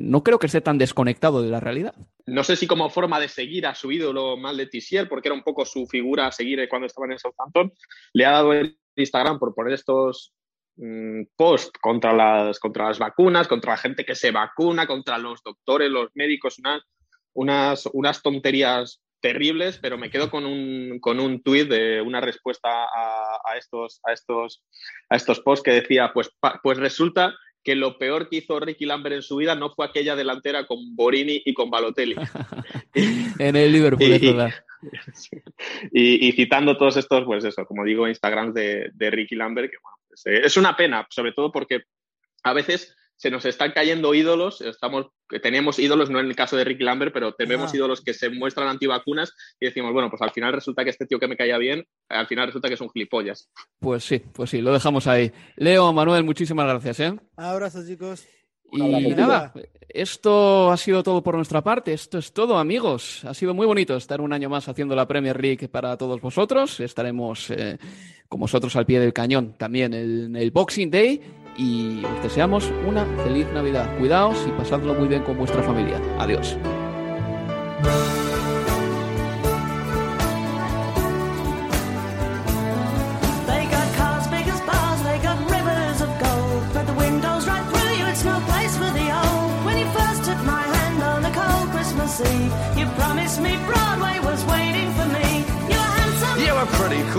no creo que esté tan desconectado de la realidad. No sé si como forma de seguir a su ídolo mal de Tissier, porque era un poco su figura a seguir cuando estaba en el Southampton, le ha dado el Instagram por poner estos mm, posts contra las, contra las vacunas, contra la gente que se vacuna, contra los doctores, los médicos, unas, unas tonterías terribles, pero me quedo con un, con un tuit de una respuesta a, estos, a, estos, a estos posts que decía, pues, pues resulta que lo peor que hizo Ricky Lambert en su vida no fue aquella delantera con Borini y con Balotelli. en el Liverpool, y, es verdad. Y, citando todos estos, pues eso, como digo, Instagrams de, de Ricky Lambert, que pues, eh, es una pena, sobre todo porque a veces se nos están cayendo ídolos, estamos, tenemos ídolos, no en el caso de Ricky Lambert, pero tenemos ídolos que se muestran antivacunas y decimos, bueno, pues al final resulta que este tío que me caía bien, al final resulta que es un gilipollas. Pues sí, pues sí, lo dejamos ahí. Leo, Manuel, muchísimas gracias. ¿eh? Abrazos, chicos. Y nada, esto ha sido todo por nuestra parte. Esto es todo, amigos. Ha sido muy bonito estar un año más haciendo la Premier League para todos vosotros. Estaremos eh, con vosotros al pie del cañón también en el Boxing Day y os deseamos una feliz Navidad. Cuidaos y pasadlo muy bien con vuestra familia. Adiós.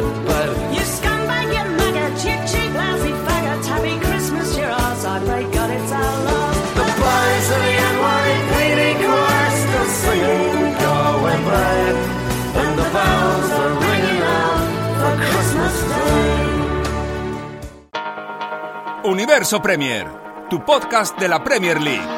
Like butter. You scumbag, you maggot, you cheap, lousy faggot. Happy Christmas, you're ours. I pray God it's our love. The boys of the NYPD chorus still singing Go Babe. And the bells are ringing out for Christmas Day. Universo Premier, tu podcast de la Premier League.